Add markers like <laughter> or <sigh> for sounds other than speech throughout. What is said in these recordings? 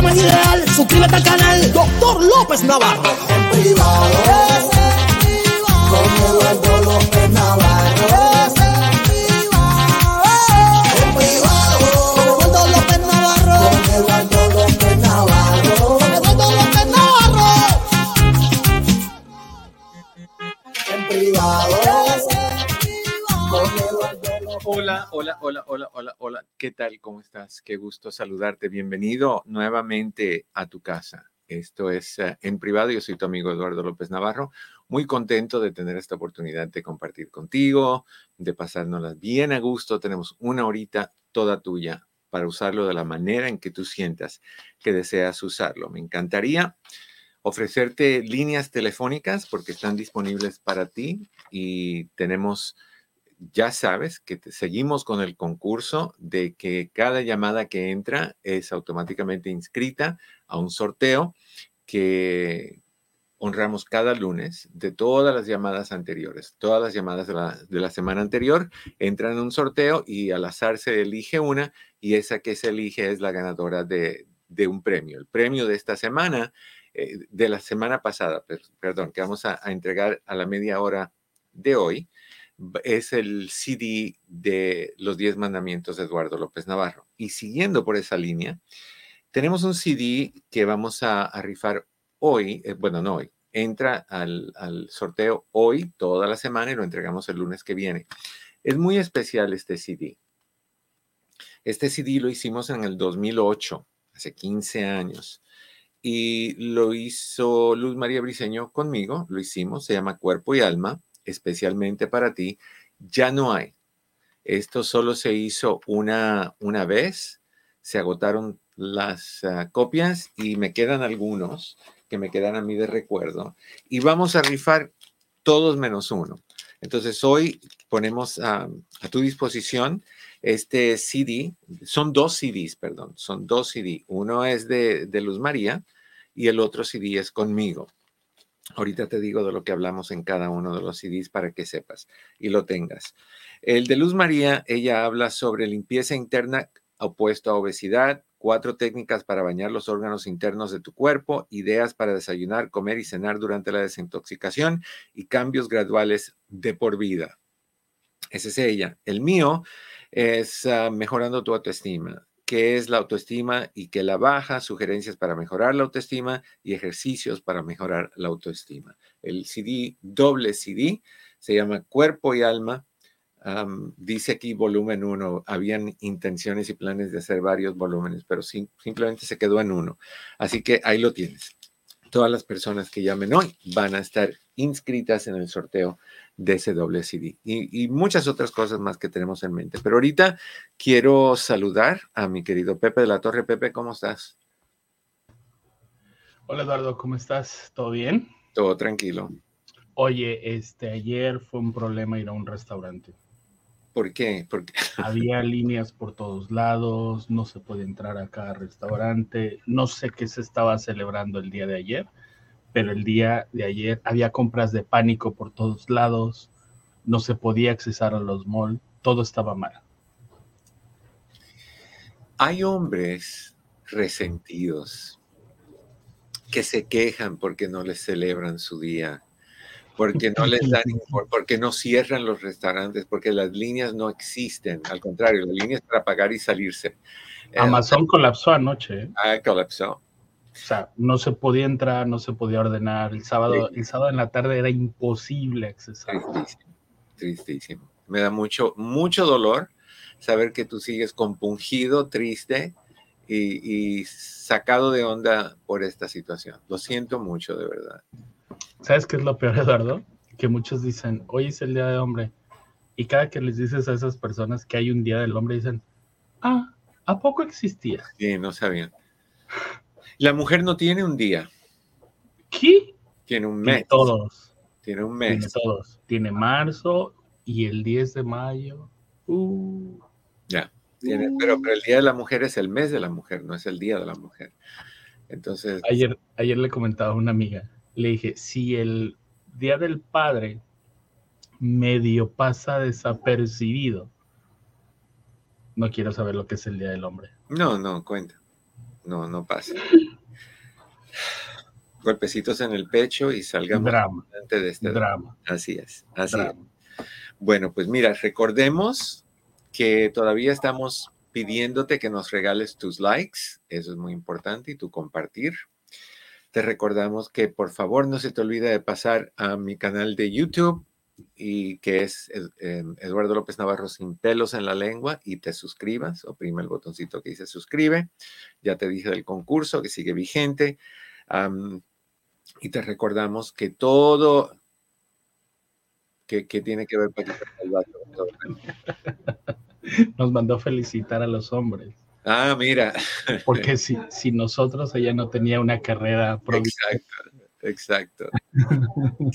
Programa es ideal. Suscríbete al canal Doctor López Navarro. En privado. Con Eduardo López ¿Qué tal? ¿Cómo estás? Qué gusto saludarte. Bienvenido nuevamente a tu casa. Esto es eh, en privado. Yo soy tu amigo Eduardo López Navarro. Muy contento de tener esta oportunidad de compartir contigo, de pasárnoslas bien a gusto. Tenemos una horita toda tuya para usarlo de la manera en que tú sientas que deseas usarlo. Me encantaría ofrecerte líneas telefónicas porque están disponibles para ti y tenemos ya sabes que seguimos con el concurso de que cada llamada que entra es automáticamente inscrita a un sorteo que honramos cada lunes de todas las llamadas anteriores. Todas las llamadas de la, de la semana anterior entran en un sorteo y al azar se elige una y esa que se elige es la ganadora de, de un premio. El premio de esta semana, eh, de la semana pasada, per- perdón, que vamos a- entregar a la media hora de hoy, es el CD de los 10 mandamientos de Eduardo López Navarro. Y siguiendo por esa línea, tenemos un CD que vamos a, rifar hoy, eh, bueno, no hoy, entra al, al sorteo hoy, toda la semana, y lo entregamos el lunes que viene. Es muy especial este CD. Este CD lo hicimos en el 2008, hace 15 años. Y lo hizo Luz María Briceño conmigo, lo hicimos, se llama Cuerpo y Alma, especialmente para ti. Ya no hay. Esto solo se hizo una, una vez, se agotaron las ah, copias y me quedan algunos que me quedan a mí de recuerdo. Y vamos a rifar todos menos uno. Entonces hoy ponemos a, tu disposición este CD. Son dos CDs, perdón, son dos CD. Uno es de, de Luz María y el otro CD es conmigo. Ahorita te digo de lo que hablamos en cada uno de los CDs para que sepas y lo tengas. El de Luz María, ella habla sobre limpieza interna opuesto a obesidad, cuatro técnicas para bañar los órganos internos de tu cuerpo, ideas para desayunar, comer y cenar durante la desintoxicación y cambios graduales de por vida. Ese es ella. El mío es ah, mejorando tu autoestima. ¿Qué es la autoestima y qué la baja? Sugerencias para mejorar la autoestima y ejercicios para mejorar la autoestima. El CD, doble CD, se llama Cuerpo y Alma. Dice aquí volumen 1. Habían intenciones y planes de hacer varios volúmenes, pero sim- simplemente se quedó en uno. Así que ahí lo tienes. Todas las personas que llamen hoy van a estar inscritas en el sorteo de ese doble CD y, y muchas otras cosas más que tenemos en mente. Pero ahorita quiero saludar a mi querido Pepe de la Torre. Pepe, ¿cómo estás? Hola Eduardo, ¿cómo estás? ¿Todo bien? Todo tranquilo. Oye, este ayer fue un problema ir a un restaurante. ¿Por qué? Porque <laughs> Había líneas por todos lados, no se podía entrar a cada restaurante. No sé qué se estaba celebrando el día de ayer, pero el día de ayer había compras de pánico por todos lados, no se podía accesar a los malls, todo estaba mal. hay hombres resentidos que se quejan porque no les celebran su día, porque no les dan, porque no cierran los restaurantes, porque las líneas no existen. Al contrario, las líneas para pagar y salirse. Eh, Amazon colapsó anoche, ¿eh? ah, colapsó. o sea, no se podía entrar, no se podía ordenar. El sábado, Sí. el sábado en la tarde era imposible accesar. Tristísimo, tristísimo. Me da mucho, mucho dolor saber que tú sigues compungido, triste y, y sacado de onda por esta situación. Lo siento mucho, de verdad. ¿Sabes qué es lo peor, <laughs> Eduardo? Que muchos dicen, hoy es el Día del Hombre. Y cada que les dices a esas personas que hay un Día del Hombre, dicen, ah, ¿a poco existía? Sí, no sabían. La mujer no tiene un día. ¿Qué? Tiene un Tiene mes. todos. Tiene un Tiene mes. todos. Tiene marzo y el 10 de mayo. Uh, Ya. Tiene, pero, pero el Día de la Mujer es el mes de la mujer, no es el Día de la Mujer. Entonces, ayer, ayer le comentaba a una amiga, le dije, si el Día del Padre medio pasa desapercibido, no quiero saber lo que es el Día del Hombre. no, no, cuenta. No, no pasa. Golpecitos en el pecho y salgamos Drama, de este. drama, Así es, así es. Bueno, pues mira, recordemos que todavía estamos pidiéndote que nos regales tus likes, eso es muy importante, y tu compartir. Te recordamos que por favor no se te olvide de pasar a mi canal de YouTube y que es em, Eduardo López Navarro sin pelos en la lengua y te suscribas, oprime el botoncito que dice suscribe. Ya te dije del concurso que sigue vigente. y te recordamos que todo que, tiene que ver Salvato, todo. <laughs> Nos mandó felicitar a los hombres, Ah, mira, porque <laughs> si, si nosotros ella no tenía una carrera prolífica, exacto, exacto.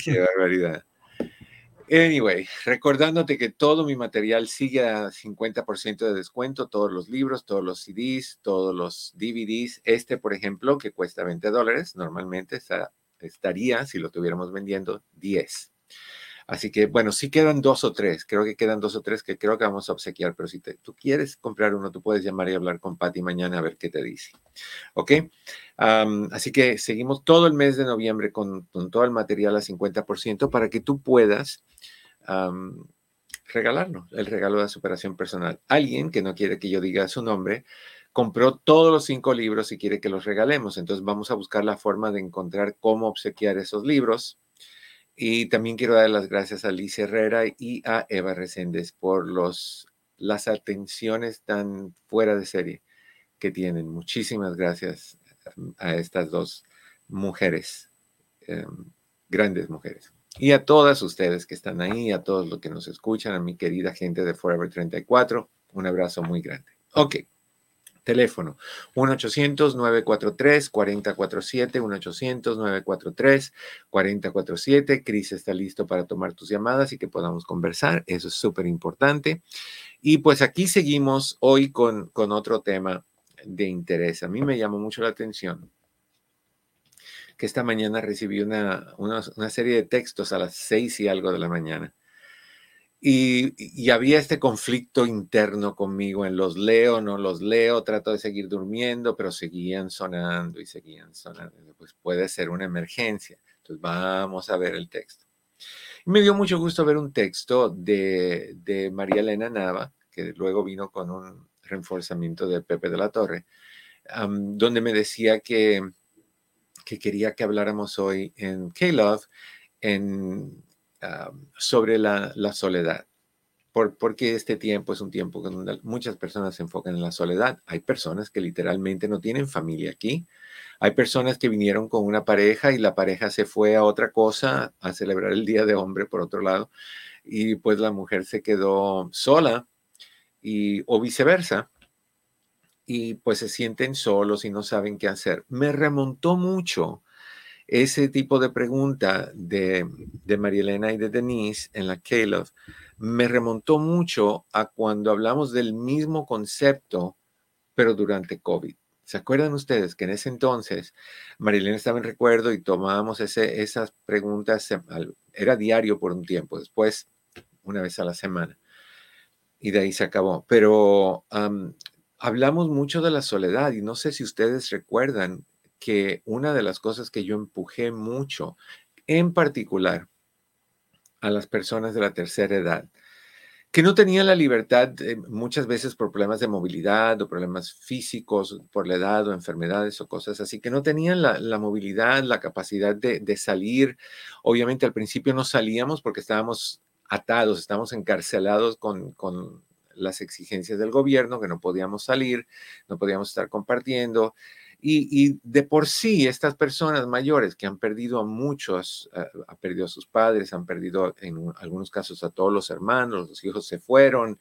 Qué barbaridad. Anyway, recordándote que todo mi material sigue a 50% de descuento, todos los libros, todos los CDs, todos los DVDs. Este, por ejemplo, que cuesta 20 dólares, normalmente está- estaría, si lo tuviéramos vendiendo, 10. Así que, bueno, sí quedan dos o tres, creo que quedan dos o tres que creo que vamos a obsequiar, pero si tú quieres comprar uno, tú puedes llamar y hablar con Patty mañana a ver qué te dice. ¿Ok? Así que seguimos todo el mes de noviembre con, todo el material a 50% para que tú puedas am, regalarnos el regalo de superación personal. Alguien que no quiere que yo diga su nombre compró todos los cinco libros y quiere que los regalemos. Entonces vamos a buscar la forma de encontrar cómo obsequiar esos libros. Y también quiero dar las gracias a Liz Herrera y a Eva Reséndez por los, las atenciones tan fuera de serie que tienen. Muchísimas gracias a estas dos mujeres, eh, grandes mujeres. Y a todas ustedes que están ahí, a todos los que nos escuchan, a mi querida gente de Forever 34, un abrazo muy grande. Ok, teléfono 1-800-943-4047, 1-800-943-4047. Cris está listo para tomar tus llamadas y que podamos conversar, eso es súper importante. Y pues aquí seguimos hoy con, con otro tema de interés. A mí me llamó mucho la atención que esta mañana recibí una, una, una serie de textos a las seis y algo de la mañana. Y, había este conflicto interno conmigo en los leo, no los leo, trato de seguir durmiendo, pero seguían sonando y seguían sonando. Pues puede ser una emergencia. Entonces vamos a ver el texto. Me dio mucho gusto ver un texto de, María Elena Nava, que luego vino con un reforzamiento de Pepe de la Torre, donde me decía que, que quería que habláramos hoy en K-Love en, sobre la, la soledad. Por, porque este tiempo es un tiempo donde muchas personas se enfocan en la soledad. Hay personas que literalmente no tienen familia aquí. Hay personas que vinieron con una pareja y la pareja se fue a otra cosa, a celebrar el Día de Hombre, por otro lado, y pues la mujer se quedó sola y, o viceversa y pues se sienten solos y no saben qué hacer. Me remontó mucho ese tipo de pregunta de, de María Elena y de Denise en la Caleb, me remontó mucho a cuando hablamos del mismo concepto, pero durante COVID. ¿Se acuerdan ustedes que en ese entonces María Elena estaba en recuerdo y tomábamos ese, esas preguntas, era diario por un tiempo, después una vez a la semana, y de ahí se acabó. Pero hablamos mucho de la soledad y no sé si ustedes recuerdan que una de las cosas que yo empujé mucho, en particular a las personas de la tercera edad, que no tenían la libertad eh, muchas veces por problemas de movilidad o problemas físicos por la edad o enfermedades o cosas así, que no tenían la, movilidad, la capacidad de, de, salir. Obviamente al principio no salíamos porque estábamos atados, estábamos encarcelados con, con las exigencias del gobierno, que no podíamos salir, no podíamos estar compartiendo. Y, de por sí, estas personas mayores que han perdido a muchos, uh, han perdido a sus padres, han perdido en algunos casos a todos los hermanos, los hijos se fueron,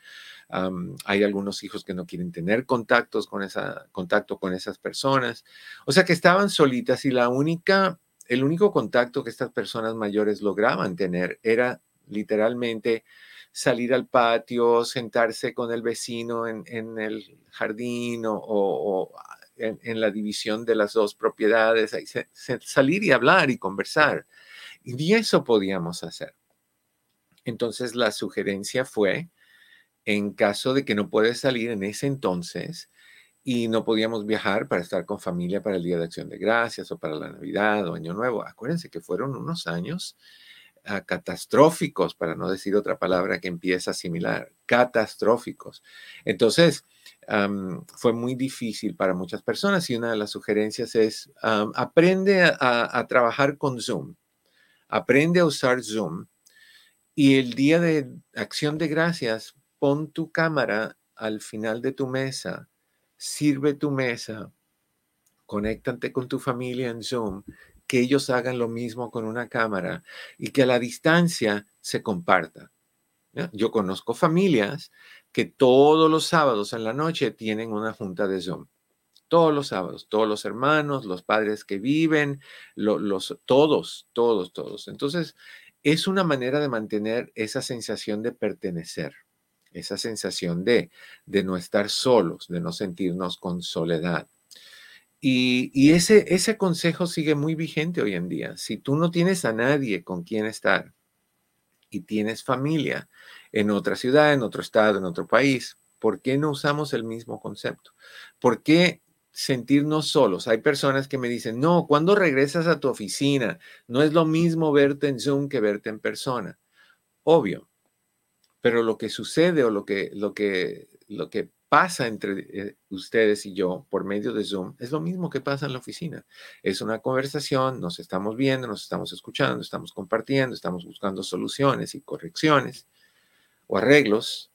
um, hay algunos hijos que no quieren tener contactos con esa, contacto con esas personas. O sea que estaban solitas y la única, el único contacto que estas personas mayores lograban tener era literalmente salir al patio, sentarse con el vecino en, el jardín o, en, la división de las dos propiedades, salir y hablar y conversar. Y eso podíamos hacer. Entonces la sugerencia fue, en caso de que no puedes salir en ese entonces y no podíamos viajar para estar con familia para el Día de Acción de Gracias o para la Navidad o Año Nuevo, acuérdense que fueron unos años ah, catastróficos, para no decir otra palabra que empieza similar, catastróficos. Entonces, fue muy difícil para muchas personas y una de las sugerencias es aprende a, trabajar con Zoom, aprende a usar Zoom y el día de acción de gracias, pon tu cámara al final de tu mesa, sirve tu mesa, conéctate con tu familia en Zoom, que ellos hagan lo mismo con una cámara y que a la distancia se comparta. Yo conozco familias que todos los sábados en la noche tienen una junta de Zoom. Todos los sábados, todos los hermanos, los padres que viven, los, todos, todos, todos. Entonces, es una manera de mantener esa sensación de pertenecer, esa sensación de, de no estar solos, de no sentirnos con soledad. Y, ese, ese consejo sigue muy vigente hoy en día. Si tú no tienes a nadie con quien estar y tienes familia en otra ciudad, en otro estado, en otro país. ¿Por qué no usamos el mismo concepto? ¿Por qué sentirnos solos? Hay personas que me dicen, no, cuando regresas a tu oficina, no es lo mismo verte en Zoom que verte en persona. Obvio, pero lo que sucede o lo que, lo que, lo que pasa entre eh, ustedes y yo por medio de Zoom es lo mismo que pasa en la oficina. Es una conversación, nos estamos viendo, nos estamos escuchando, estamos compartiendo, estamos buscando soluciones y correcciones o arreglos.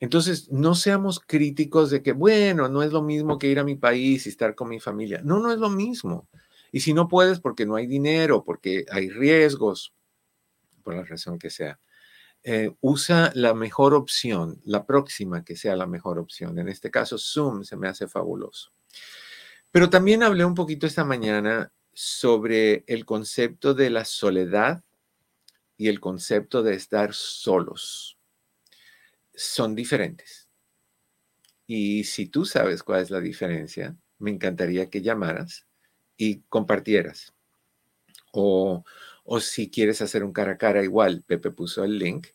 Entonces, no seamos críticos de que, bueno, no es lo mismo que ir a mi país y estar con mi familia. No, no es lo mismo. Y si no puedes porque no hay dinero, porque hay riesgos, por la razón que sea, eh, usa la mejor opción, la próxima que sea la mejor opción. En este caso, Zoom se me hace fabuloso. Pero también hablé un poquito esta mañana sobre el concepto de la soledad y el concepto de estar solos son diferentes. Y si tú sabes cuál es la diferencia, me encantaría que llamaras y compartieras. O, si quieres hacer un cara a cara igual, Pepe puso el link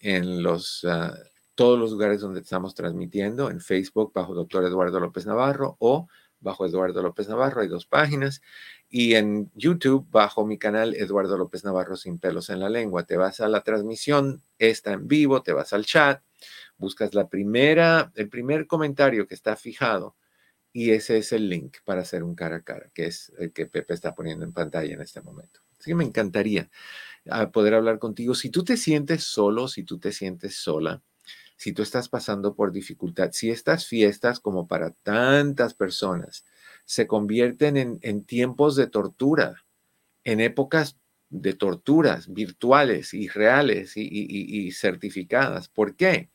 en los, ah, todos los lugares donde estamos transmitiendo, en Facebook bajo Doctor Eduardo López Navarro o bajo Eduardo López Navarro, hay dos páginas, y en YouTube bajo mi canal Eduardo López Navarro sin pelos en la lengua. Te vas a la transmisión, está en vivo, te vas al chat buscas la primera, el primer comentario que está fijado y ese es el link para hacer un cara a cara, que es el que Pepe está poniendo en pantalla en este momento. Así que me encantaría ah, poder hablar contigo. Si tú te sientes solo, si tú te sientes sola, si tú estás pasando por dificultad, si estas fiestas, como para tantas personas, se convierten en, tiempos de tortura, en épocas de torturas virtuales y reales y, certificadas. ¿Por qué?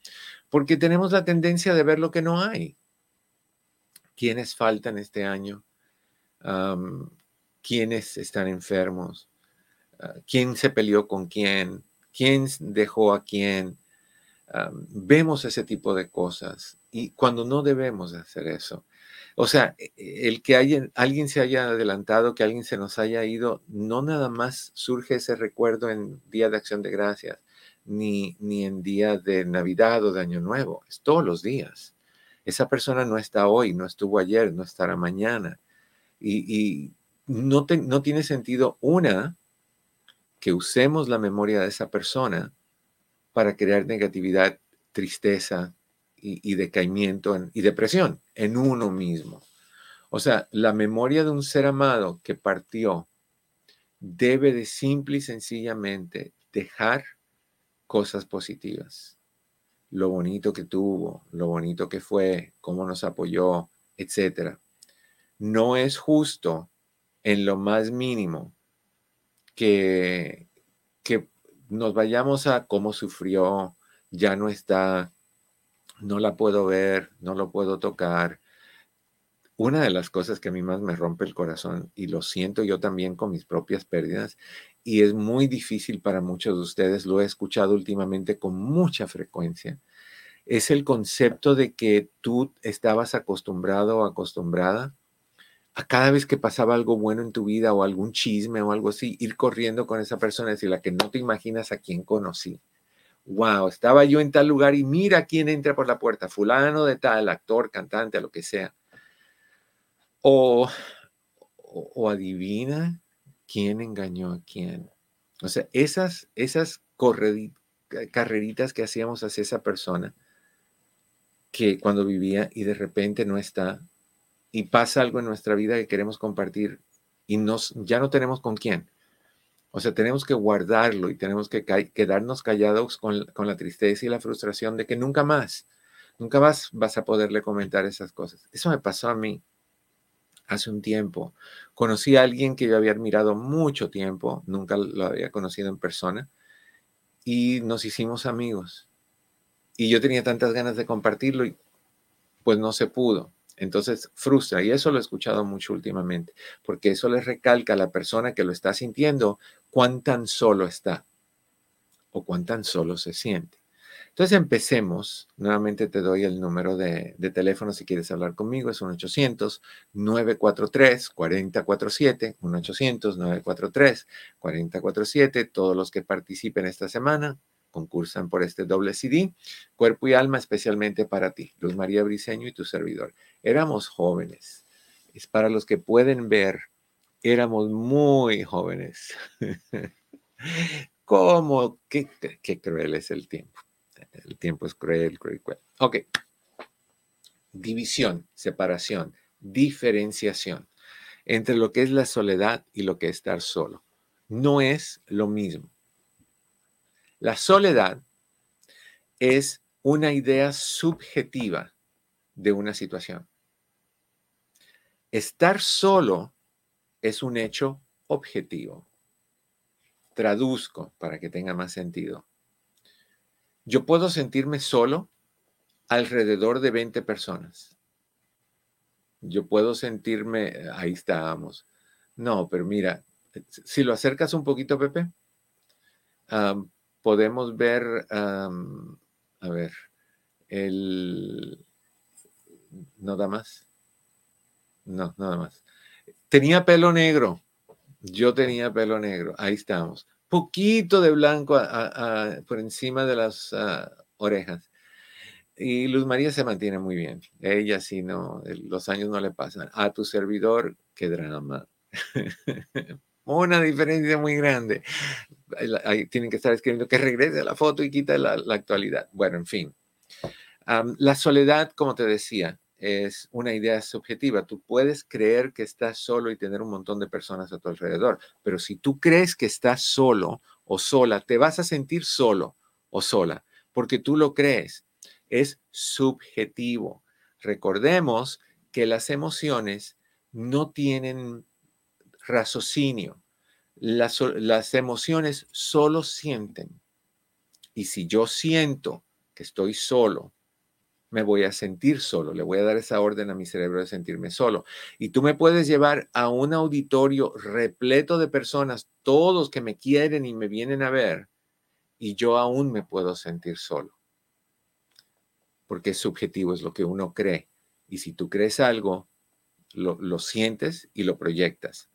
porque tenemos la tendencia de ver lo que no hay. ¿Quiénes faltan este año? ¿Quiénes están enfermos? Ah, ¿Quién se peleó con quién? ¿Quién dejó a quién? vemos ese tipo de cosas y cuando no debemos hacer eso. O sea, e, e, el que alguien se haya adelantado, que alguien se nos haya ido, no nada más surge ese recuerdo en Día de Acción de Gracias ni, ni en día de Navidad o de Año Nuevo, es todos los días. Esa persona no está hoy, no estuvo ayer, no estará mañana. Y, no, no tiene sentido, una, que usemos la memoria de esa persona para crear negatividad, tristeza y, decaimiento y depresión en uno mismo. O sea, la memoria de un ser amado que partió debe de simple y sencillamente dejar cosas positivas. Lo bonito que tuvo, lo bonito que fue, cómo nos apoyó, etc. no es justo en lo más mínimo que, nos vayamos a cómo sufrió, ya no está, no la puedo ver, no lo puedo tocar. Una de las cosas que a mí más me rompe el corazón, y lo siento yo también con mis propias pérdidas, y es muy difícil para muchos de ustedes, lo he escuchado últimamente con mucha frecuencia, es el concepto de que tú estabas acostumbrado o acostumbrada a cada vez que pasaba algo bueno en tu vida o algún chisme o algo así, ir corriendo con esa persona y decirle que no te imaginas a quién conocí. Wow, estaba yo en tal lugar y mira quién entra por la puerta, fulano de tal, actor, cantante, lo que sea. O, o, adivina quién engañó a quién. O sea, esas, esas carreritas que hacíamos hacia esa persona que cuando vivía y de repente no está y pasa algo en nuestra vida que queremos compartir y nos, ya no tenemos con quién. O sea, tenemos que guardarlo y tenemos que quedarnos callados con, con, la tristeza y la frustración de que nunca más, nunca más vas a poderle comentar esas cosas. Eso me pasó a mí hace un tiempo. Conocí a alguien que yo había admirado mucho tiempo, nunca lo había conocido en persona, y nos hicimos amigos. Y yo tenía tantas ganas de compartirlo y pues no se pudo. Entonces frustra y eso lo he escuchado mucho últimamente, porque eso le recalca a la persona que lo está sintiendo cuán tan solo está o cuán tan solo se siente. Entonces empecemos. Nuevamente te doy el número de, teléfono si quieres hablar conmigo. Es 1-800-943-4047. 1-800-943-4047. Todos los que participen esta semana concursan por este doble CD, Cuerpo y Alma, especialmente para ti, Luz María Briceño y tu servidor. Éramos jóvenes. Es para los que pueden ver, éramos muy jóvenes. <laughs> ¿Cómo? Qué, qué, cruel es el tiempo. El tiempo es cruel, cruel, cruel. Ok. División, separación, diferenciación entre lo que es la soledad y lo que es estar solo. No es lo mismo. La soledad es una idea subjetiva de una situación. Estar solo es un hecho objetivo. Traduzco para que tenga más sentido. Yo puedo sentirme solo alrededor de 20 personas. Yo puedo sentirme, ahí estábamos. No, pero mira, si lo acercas un poquito, Pepe, podemos ver, a ver, el... ¿No da más? No, nada más. Tenía pelo negro. Yo tenía pelo negro. Ahí estamos. Poquito de blanco por encima de las ah, orejas. Y Luz María se mantiene muy bien. Ella sí, no, los años no le pasan. A tu servidor, qué drama. <laughs> Una diferencia muy grande. Tienen que estar escribiendo que regrese la foto y quita la, actualidad. Bueno, en fin. la soledad, como te decía, es una idea subjetiva. Tú puedes creer que estás solo y tener un montón de personas a tu alrededor, pero si tú crees que estás solo o sola, te vas a sentir solo o sola, porque tú lo crees. Es subjetivo. Recordemos que las emociones no tienen raciocinio. Las, las emociones solo sienten. Y si yo siento que estoy solo, me voy a sentir solo, le voy a dar esa orden a mi cerebro de sentirme solo. Y tú me puedes llevar a un auditorio repleto de personas, todos que me quieren y me vienen a ver, y yo aún me puedo sentir solo. Porque es subjetivo, es lo que uno cree. Y si tú crees algo, lo, lo sientes y lo proyectas.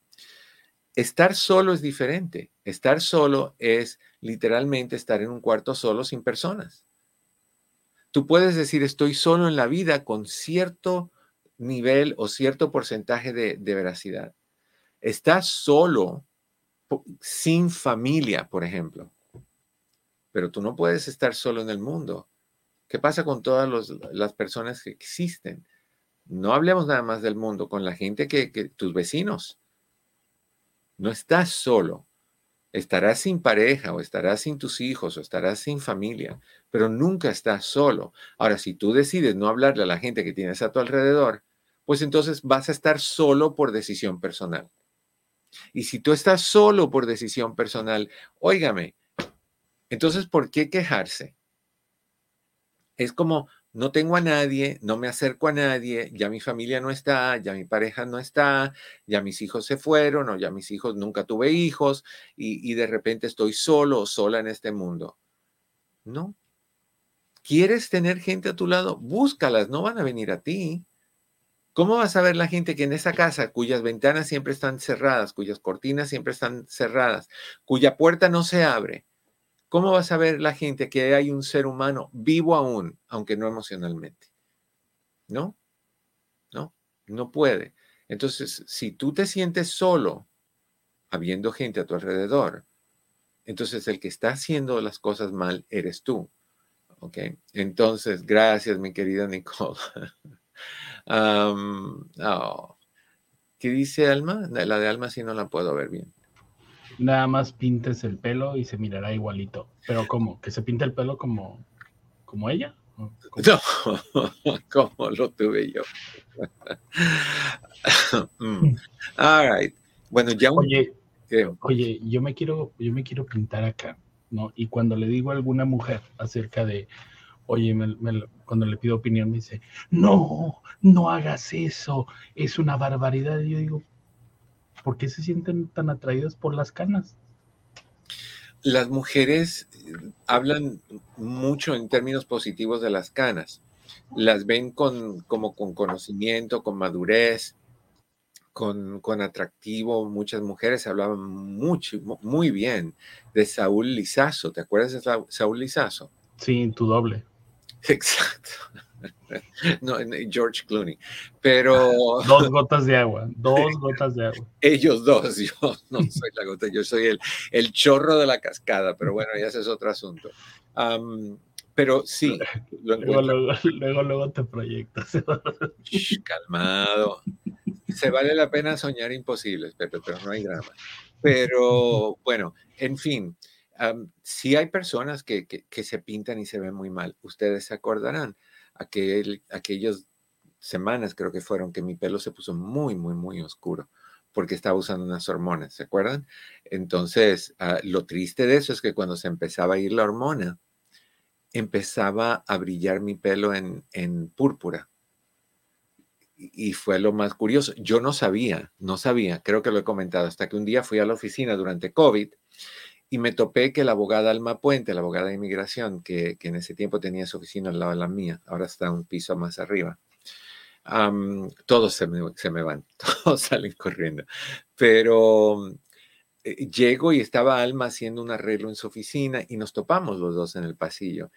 Estar solo es diferente. Estar solo es literalmente estar en un cuarto solo sin personas. Tú puedes decir, estoy solo en la vida con cierto nivel o cierto porcentaje de, veracidad. Estás solo sin familia, por ejemplo. Pero tú no puedes estar solo en el mundo. ¿Qué pasa con todas las personas que existen? No hablemos nada más del mundo, con la gente que tus vecinos. No estás solo. Estarás sin pareja o estarás sin tus hijos o estarás sin familia, pero nunca estás solo. Ahora, si tú decides no hablarle a la gente que tienes a tu alrededor, pues entonces vas a estar solo por decisión personal. Y si tú estás solo por decisión personal, óigame, entonces, ¿por qué quejarse? Es como, no tengo a nadie, no me acerco a nadie, ya mi familia no está, ya mi pareja no está, ya mis hijos se fueron o ya mis hijos nunca tuve hijos y, de repente estoy solo o sola en este mundo. No. ¿Quieres tener gente a tu lado? Búscalas, no van a venir a ti. ¿Cómo vas a ver la gente que en esa casa, cuyas ventanas siempre están cerradas, cuyas cortinas siempre están cerradas, cuya puerta no se abre? ¿Cómo vas a ver la gente que hay un ser humano vivo aún, aunque no emocionalmente? ¿No? No, no puede. Entonces, si tú te sientes solo, habiendo gente a tu alrededor, entonces el que está haciendo las cosas mal eres tú. ¿Ok? Entonces, gracias, mi querida Nicole. <laughs> Oh. ¿Qué dice Alma? La de Alma sí no la puedo ver bien. Nada más pintes el pelo y se mirará igualito. Pero ¿cómo? ¿Que se pinte el pelo como, como ella? No, <laughs> como lo tuve yo. <laughs> Mm. All right. Bueno, ya oye, oye, yo me quiero, yo me quiero pintar acá, ¿no? Y cuando le digo a alguna mujer acerca de, oye, cuando le pido opinión me dice, no, no hagas eso, es una barbaridad. Y yo digo, ¿por qué se sienten tan atraídas por las canas? Las mujeres eh, hablan mucho en términos positivos de las canas. Las ven con, como con conocimiento, con madurez, con, con, atractivo. Muchas mujeres hablaban mucho, muy bien de Saúl Lizazo. ¿Te acuerdas de Saúl Lizazo? Sí, tu doble. <laughs> Exacto. <laughs> No, George Clooney. Pero. Dos gotas de agua, <laughs> dos gotas de agua. Ellos dos, yo no soy la gota, yo soy el, el chorro de la cascada, pero bueno, ya ese es otro asunto. pero sí, <laughs> luego, luego, luego, te proyectas. calmado. Se vale la pena soñar imposibles, pero no hay drama. Pero bueno, en fin, si hay personas que, que, se pintan y se ven muy mal. Ustedes se acordarán, aquel, aquellas semanas creo que fueron que mi pelo se puso muy, muy, muy oscuro porque estaba usando unas hormonas, ¿se acuerdan? Entonces, ah, lo triste de eso es que cuando se empezaba a ir la hormona, empezaba a brillar mi pelo en, en púrpura. Y fue lo más curioso. Yo no sabía, no sabía, creo que lo he comentado, hasta que un día fui a la oficina durante COVID y me topé que la abogada Alma Puente, la abogada de inmigración, que, en ese tiempo tenía su oficina al lado de la mía, ahora está un piso más arriba, todos se me, van, <laughs> todos salen corriendo. Pero eh, llego y estaba Alma haciendo un arreglo en su oficina y nos topamos los dos en el pasillo.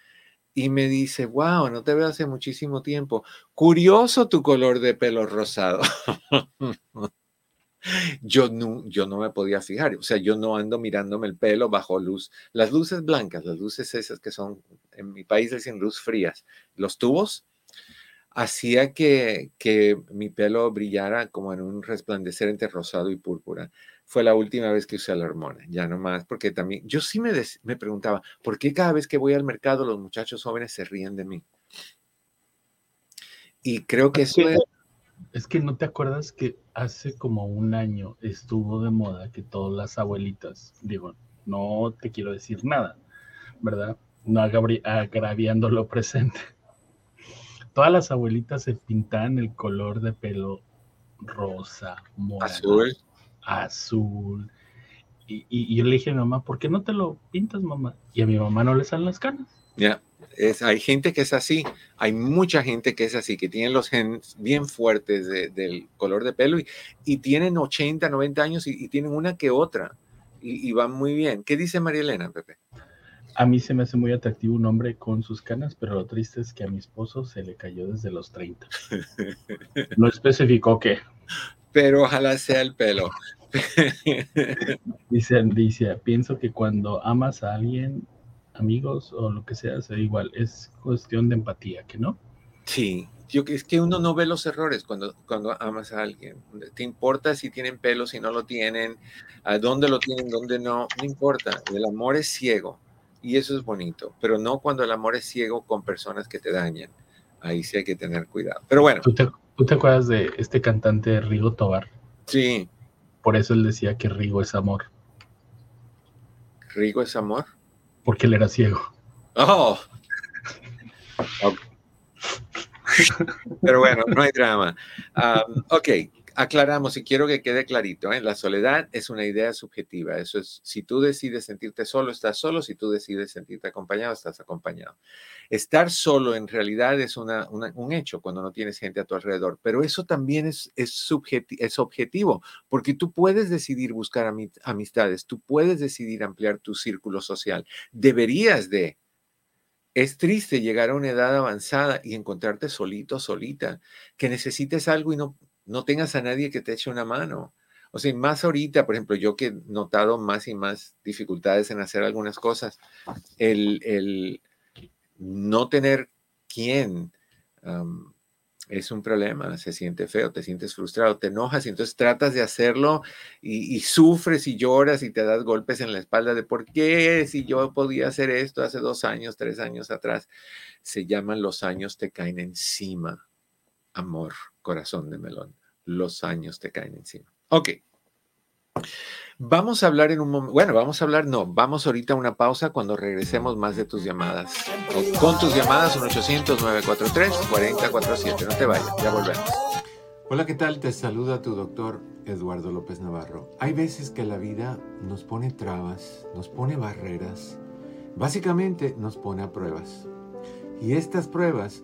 Y me dice, wow, no te veo hace muchísimo tiempo. Curioso tu color de pelo rosado. <laughs> yo no, yo no me podía fijar, o sea, yo no ando mirándome el pelo bajo luz. Las luces blancas, las luces esas que son, en mi país dicen luz frías, los tubos, hacía que, que mi pelo brillara como en un resplandecer entre rosado y púrpura. Fue la última vez que usé la hormona, ya no más, porque también, yo sí me, me preguntaba, ¿por qué cada vez que voy al mercado los muchachos jóvenes se ríen de mí? Y creo que eso es es que no te acuerdas que hace como un año estuvo de moda que todas las abuelitas, digo, no te quiero decir nada, ¿verdad? No agraviando lo presente. <laughs> Todas las abuelitas se pintaban el color de pelo rosa, morado, azul. azul. Y, y, yo le dije a mi mamá, ¿por qué no te lo pintas, mamá? Y a mi mamá no le salen las canas. Ya hay gente que es así, hay mucha gente que es así, que tienen los genes bien fuertes del color de pelo y, tienen 80, 90 años y, tienen una que otra y, van muy bien. ¿Qué dice María Elena, Pepe? A mí se me hace muy atractivo un hombre con sus canas, pero lo triste es que a mi esposo se le cayó desde los 30. <laughs> No especificó qué. Pero ojalá sea el pelo. <laughs> dice, dice, pienso que cuando amas a alguien amigos o lo que sea, sea igual. Es cuestión de empatía, ¿que no? Sí, yo es que uno no ve los errores cuando, cuando amas a alguien. Te importa si tienen pelo, si no lo tienen, a dónde lo tienen, dónde no, no importa. El amor es ciego y eso es bonito, pero no cuando el amor es ciego con personas que te dañan. Ahí sí hay que tener cuidado. Pero bueno. ¿Tú te, ¿Tú te acuerdas de este cantante Rigo Tobar? Sí. Por eso él decía que Rigo es amor. ¿Rigo es amor? Porque él era ciego. Oh. <laughs> Pero bueno, no hay drama. Um, ok, aclaramos y quiero que quede clarito, ¿eh? la soledad es una idea subjetiva. Eso es, si tú decides sentirte solo, estás solo. Si tú decides sentirte acompañado, estás acompañado. Estar solo en realidad es un hecho cuando no tienes gente a tu alrededor, pero eso también es, es, es objetivo, porque tú puedes decidir buscar amistades, tú puedes decidir ampliar tu círculo social. Deberías de. Es triste llegar a una edad avanzada y encontrarte solito, solita, que necesites algo y no, no tengas a nadie que te eche una mano. O sea, más ahorita, por ejemplo, yo que he notado más y más dificultades en hacer algunas cosas, el, no tener quién es un problema, se siente feo, te sientes frustrado, te enojas y entonces tratas de hacerlo y, y, sufres y lloras y te das golpes en la espalda de por qué si yo podía hacer esto hace dos años, tres años atrás. Se llaman los años te caen encima, amor, corazón de melón los años te caen encima. Ok. Vamos a hablar en un momento, bueno, vamos a hablar, no, vamos ahorita a una pausa cuando regresemos más de tus llamadas. con tus llamadas, 1-800-943-4047. No te vayas, ya volvemos. Hola, ¿qué tal? Te saluda tu doctor Eduardo López Navarro. Hay veces que la vida nos pone trabas, nos pone barreras, básicamente nos pone a pruebas. Y estas pruebas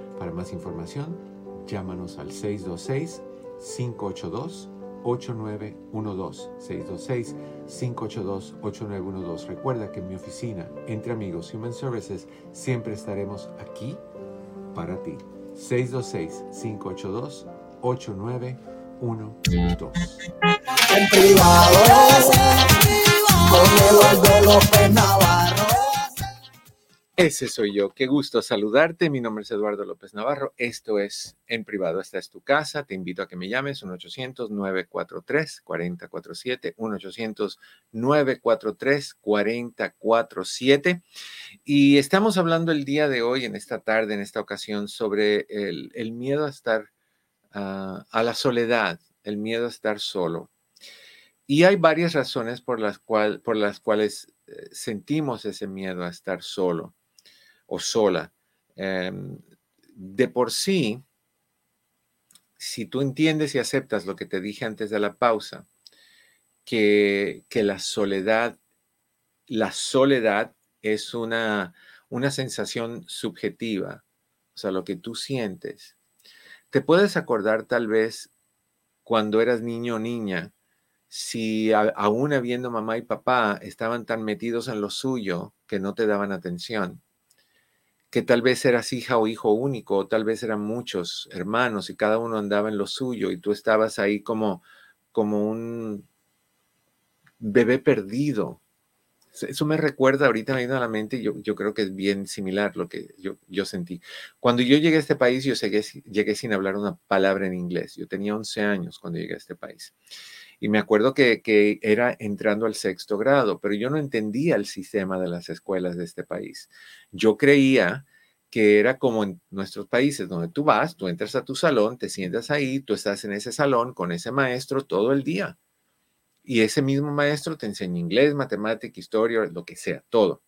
para más información, llámanos al 626-582-8912. 626-582-8912. Recuerda que en mi oficina, entre amigos Human Services, siempre estaremos aquí para ti. 626-582-8912. En privado, con Eduardo López Navarro. Ese soy yo. Qué gusto saludarte. Mi nombre es Eduardo López Navarro. Esto es En Privado. Esta es tu casa. Te invito a que me llames 1-800-943-4047. 1-800-943-4047. Y estamos hablando el día de hoy, en esta tarde, en esta ocasión, sobre el, miedo a estar, ah, a la soledad, el miedo a estar solo. Y hay varias razones por las, por las cuales eh, sentimos ese miedo a estar solo o sola. Em, de por sí, si tú entiendes y aceptas lo que te dije antes de la pausa, que, que la soledad, la soledad es una, una sensación subjetiva, o sea, lo que tú sientes. Te puedes acordar tal vez cuando eras niño o niña, si aún habiendo mamá y papá estaban tan metidos en lo suyo que no te daban atención que tal vez eras hija o hijo único, o tal vez eran muchos hermanos y cada uno andaba en lo suyo y tú estabas ahí como, como un bebé perdido. Eso me recuerda, ahorita me viene a la mente, yo, yo creo que es bien similar lo que yo, yo sentí. Cuando yo llegué a este país, yo llegué, llegué sin hablar una palabra en inglés. Yo tenía 11 años cuando llegué a este país. Y me acuerdo que, era entrando al sexto grado, pero yo no entendía el sistema de las escuelas de este país. Yo creía que era como en nuestros países, donde tú vas, tú entras a tu salón, te sientas ahí, tú estás en ese salón con ese maestro todo el día. Y ese mismo maestro te enseña inglés, matemática, historia, lo que sea, todo.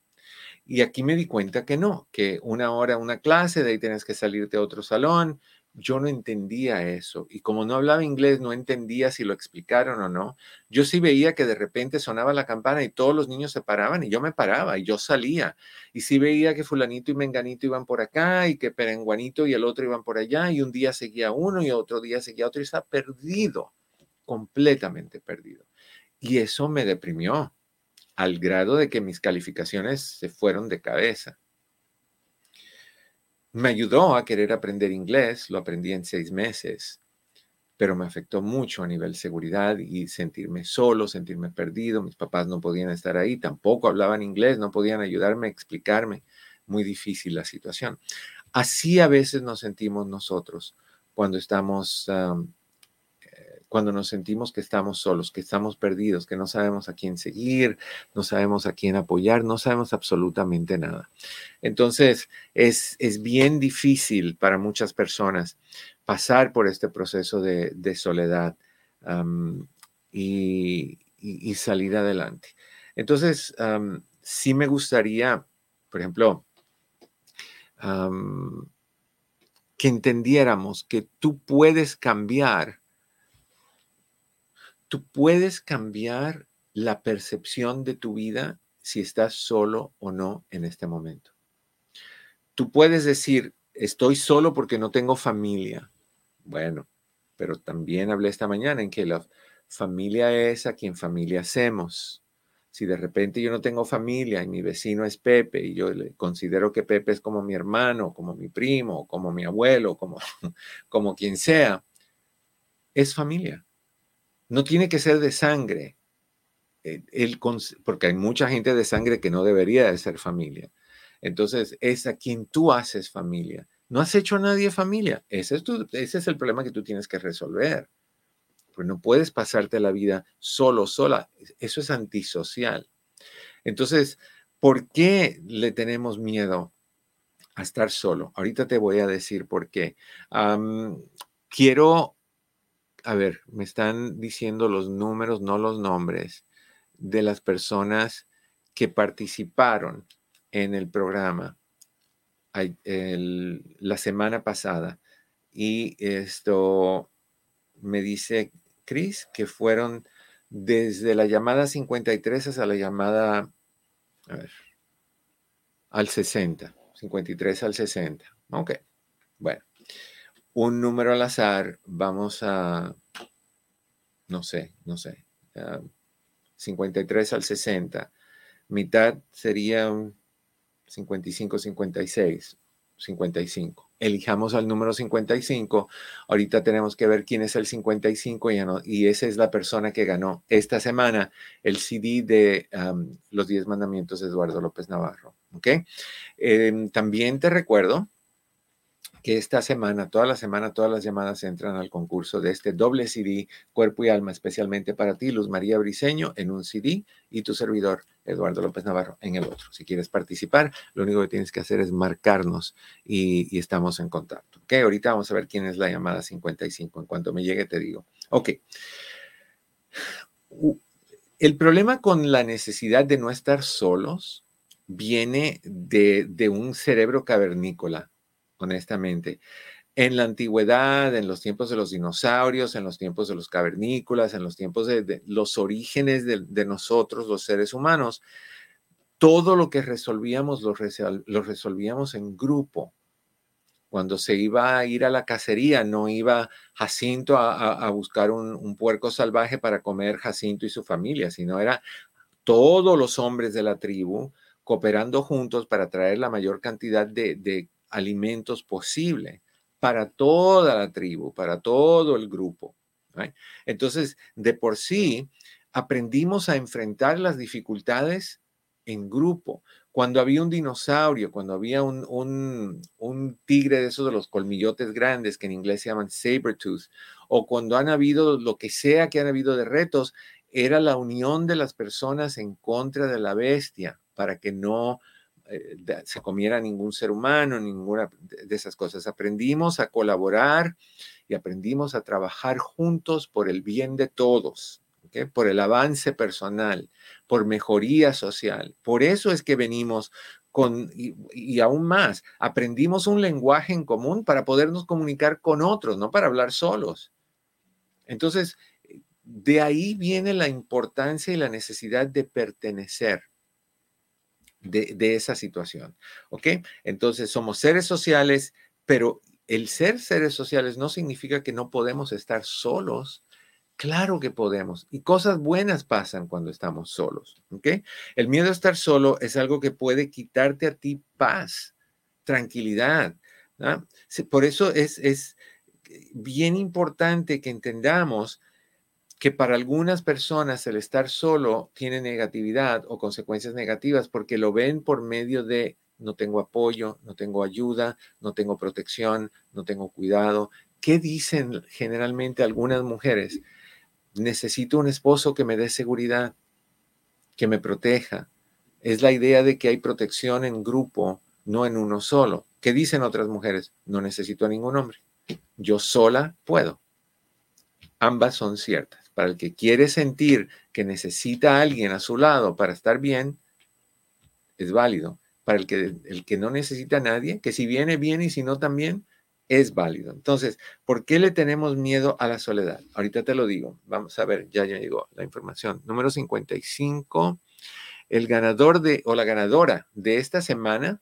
Y aquí me di cuenta que no, que una hora una clase, de ahí tienes que salirte a otro salón, yo no entendía eso. Y como no hablaba inglés, no entendía si lo explicaron o no. Yo sí veía que de repente sonaba la campana y todos los niños se paraban y yo me paraba y yo salía. Y sí veía que fulanito y menganito iban por acá y que perenguanito y el otro iban por allá y un día seguía uno y otro día seguía otro y estaba perdido, completamente perdido. Y eso me deprimió al grado de que mis calificaciones se fueron de cabeza me ayudó a querer aprender inglés, lo aprendí en seis meses, pero me afectó mucho a nivel seguridad y sentirme solo, sentirme perdido. Mis papás no podían estar ahí, tampoco hablaban inglés, no podían ayudarme, explicarme. Muy difícil la situación. Así a veces nos sentimos nosotros cuando estamos cuando nos sentimos que estamos solos, que estamos perdidos, que no sabemos a quién seguir, no sabemos a quién apoyar, no sabemos absolutamente nada. Entonces, es, es bien difícil para muchas personas pasar por este proceso de, soledad y, salir adelante. Entonces, sí me gustaría, por ejemplo, que entendiéramos que tú puedes cambiar Tú puedes cambiar la percepción de tu vida si estás solo o no en este momento. Tú puedes decir, estoy solo porque no tengo familia. Bueno, pero también hablé esta mañana en que la familia es a quien familia hacemos. Si de repente yo no tengo familia y mi vecino es Pepe y yo le considero que Pepe es como mi hermano, como mi primo, como mi abuelo, como, <laughs> como quien sea, es familia. No tiene que ser de sangre, eh, porque hay mucha gente de sangre que no debería de ser familia. Entonces, es a quien tú haces familia. No has hecho a nadie familia. Ese es, ese es el problema que tú tienes que resolver. Pues no puedes pasarte la vida solo, sola. Eso es antisocial. Entonces, ¿por qué le tenemos miedo a estar solo? Ahorita te voy a decir por qué. quiero a ver, me están diciendo los números, no los nombres, de las personas que participaron en el programa la semana pasada. Y esto me dice Chris que fueron desde la llamada 53 hasta la llamada, a ver, al 60, 53 al 60. Ok, bueno un número al azar, vamos a, no sé, no sé, 53 al 60. Mitad sería un 55, 56, 55. Elijamos al número 55. Ahorita tenemos que ver quién es el 55 y, y esa es la persona que ganó esta semana el CD de Los 10 Mandamientos de Eduardo López Navarro. ¿Ok? Em, también te recuerdo que esta semana, toda la semana, todas las llamadas entran al concurso de este doble CD, Cuerpo y Alma, especialmente para ti, Luz María Briseño, en un CD y tu servidor, Eduardo López Navarro, en el otro. Si quieres participar, lo único que tienes que hacer es marcarnos y, estamos en contacto. Ok, ahorita vamos a ver quién es la llamada 55. En cuanto me llegue, te digo. Ok. El problema con la necesidad de no estar solos viene de, de un cerebro cavernícola honestamente. En la antigüedad, en los tiempos de los dinosaurios, en los tiempos de los cavernícolas, en los tiempos de, los orígenes de, nosotros, los seres humanos, todo lo que resolvíamos lo, resolvíamos en grupo. Cuando se iba a ir a la cacería, no iba Jacinto a, buscar un, puerco salvaje para comer Jacinto y su familia, sino era todos los hombres de la tribu cooperando juntos para traer la mayor cantidad de alimentos posible para toda la tribu, para todo el grupo. Entonces, de por sí, aprendimos a enfrentar las dificultades en grupo. Cuando había un dinosaurio, cuando había un, un, tigre de esos de los colmillotes grandes, que en inglés se llaman saber-tooth, o cuando han habido lo que sea que han habido de retos, era la unión de las personas en contra de la bestia para que no eh, se comiera ningún ser humano, ninguna de esas cosas. Aprendimos a colaborar y aprendimos a trabajar juntos por el bien de todos, por el avance personal, por mejoría social. Por eso es que venimos con, y, aún más, aprendimos un lenguaje en común para podernos comunicar con otros, no para hablar solos. Entonces, de ahí viene la importancia y la necesidad de pertenecer de, esa situación. ¿Ok? Entonces, somos seres sociales, pero el ser seres sociales no significa que no podemos estar solos. Claro que podemos. Y cosas buenas pasan cuando estamos solos. ¿ok? El miedo a estar solo es algo que puede quitarte a ti paz, tranquilidad. Por eso es, es bien importante que entendamos que para algunas personas el estar solo tiene negatividad o consecuencias negativas porque lo ven por medio de no tengo apoyo, no tengo ayuda, no tengo protección, no tengo cuidado. ¿Qué dicen generalmente algunas mujeres? Necesito un esposo que me dé seguridad, que me proteja. Es la idea de que hay protección en grupo, no en uno solo. ¿Qué dicen otras mujeres? No necesito a ningún hombre. Yo sola puedo. Ambas son ciertas. Para el que quiere sentir que necesita a alguien a su lado para estar bien, es válido para el que, el que no necesita a nadie, que si viene bien y si no también, es válido. Entonces, ¿por qué le tenemos miedo a la soledad? Ahorita te lo digo. Vamos a ver, ya, ya llegó la información. Número 55. El ganador de, o la ganadora de esta semana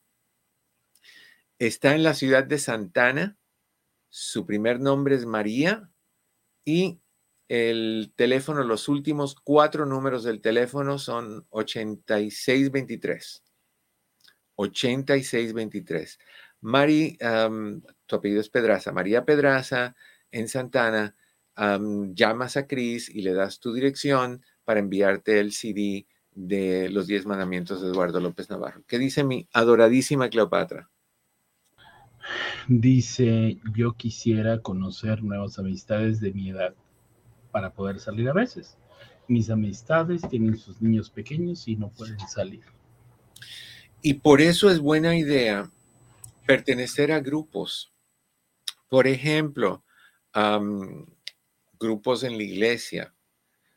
está en la ciudad de Santana. Su primer nombre es María y el teléfono, los últimos cuatro números del teléfono son 8623. 8623. Mari, tu apellido es Pedraza, María Pedraza en Santana, llamas a Cris y le das tu dirección para enviarte el CD de los 10 mandamientos de Eduardo López Navarro. ¿Qué dice mi adoradísima Cleopatra? Dice, yo quisiera conocer nuevas amistades de mi edad para poder salir a veces. Mis amistades tienen sus niños pequeños y no pueden salir. Y por eso es buena idea pertenecer a grupos. Por ejemplo, grupos en la iglesia,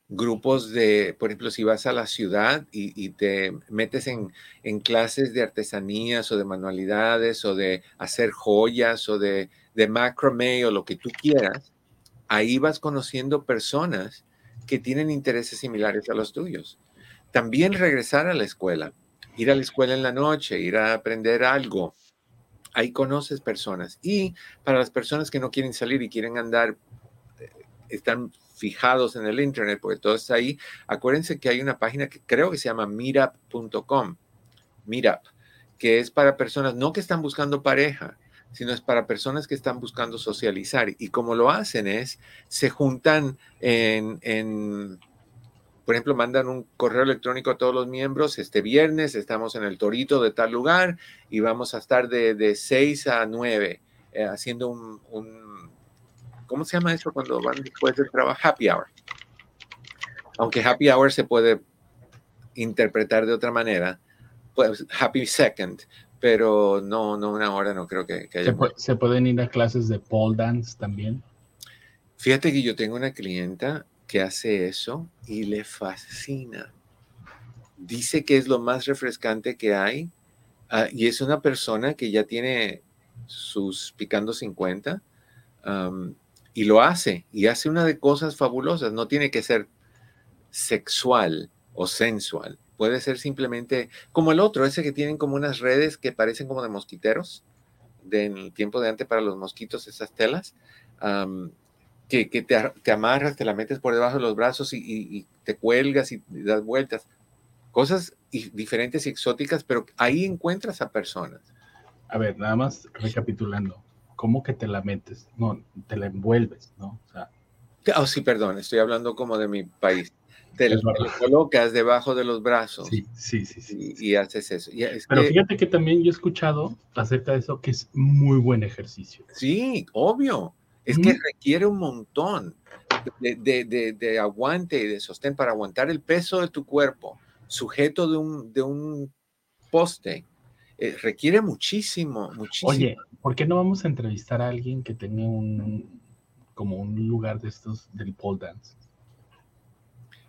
grupos de, por ejemplo, si vas a la ciudad y, te metes en, en, clases de artesanías o de manualidades o de hacer joyas o de, de macramé o lo que tú quieras, ahí vas conociendo personas que tienen intereses similares a los tuyos. También regresar a la escuela ir a la escuela en la noche, ir a aprender algo. Ahí conoces personas. Y para las personas que no quieren salir y quieren andar, eh, están fijados en el Internet, porque todo está ahí, acuérdense que hay una página que creo que se llama meetup.com, meetup, que es para personas no que están buscando pareja, sino es para personas que están buscando socializar. Y como lo hacen es, se juntan en, por ejemplo, mandan un correo electrónico a todos los miembros, este viernes estamos en el Torito de tal lugar y vamos a estar de, de 6 a 9 eh, haciendo un, un, ¿cómo se llama eso cuando van después del trabajo? Happy hour. Aunque happy hour se puede interpretar de otra manera, pues happy second, pero no, no una hora, no creo que, haya. ¿Se, ¿Se pueden ir a clases de pole dance también? Fíjate que yo tengo una clienta que hace eso y le fascina. Dice que es lo más refrescante que hay ah, y es una persona que ya tiene sus picando 50 y lo hace y hace una de cosas fabulosas. No tiene que ser sexual o sensual. Puede ser simplemente como el otro, ese que tienen como unas redes que parecen como de mosquiteros, del tiempo de antes para los mosquitos, esas telas que, te, amarras, te la metes por debajo de los brazos y, te cuelgas y, das vueltas. Cosas diferentes y exóticas, pero ahí encuentras a personas. A ver, nada más recapitulando. ¿Cómo que te la metes? No, te la envuelves, ¿no? O sea, oh, sí, perdón, estoy hablando como de mi país. Te, lo colocas debajo de los brazos. Sí, sí, sí. Y, haces eso. Pero fíjate que también yo he escuchado acerca de eso que es muy buen ejercicio. Sí, obvio. Es que requiere un montón de, aguante y de sostén para aguantar el peso de tu cuerpo sujeto de un, de un poste. Eh, requiere muchísimo, muchísimo. Oye, ¿por qué no vamos a entrevistar a alguien que tenga un como un lugar de estos del pole dance?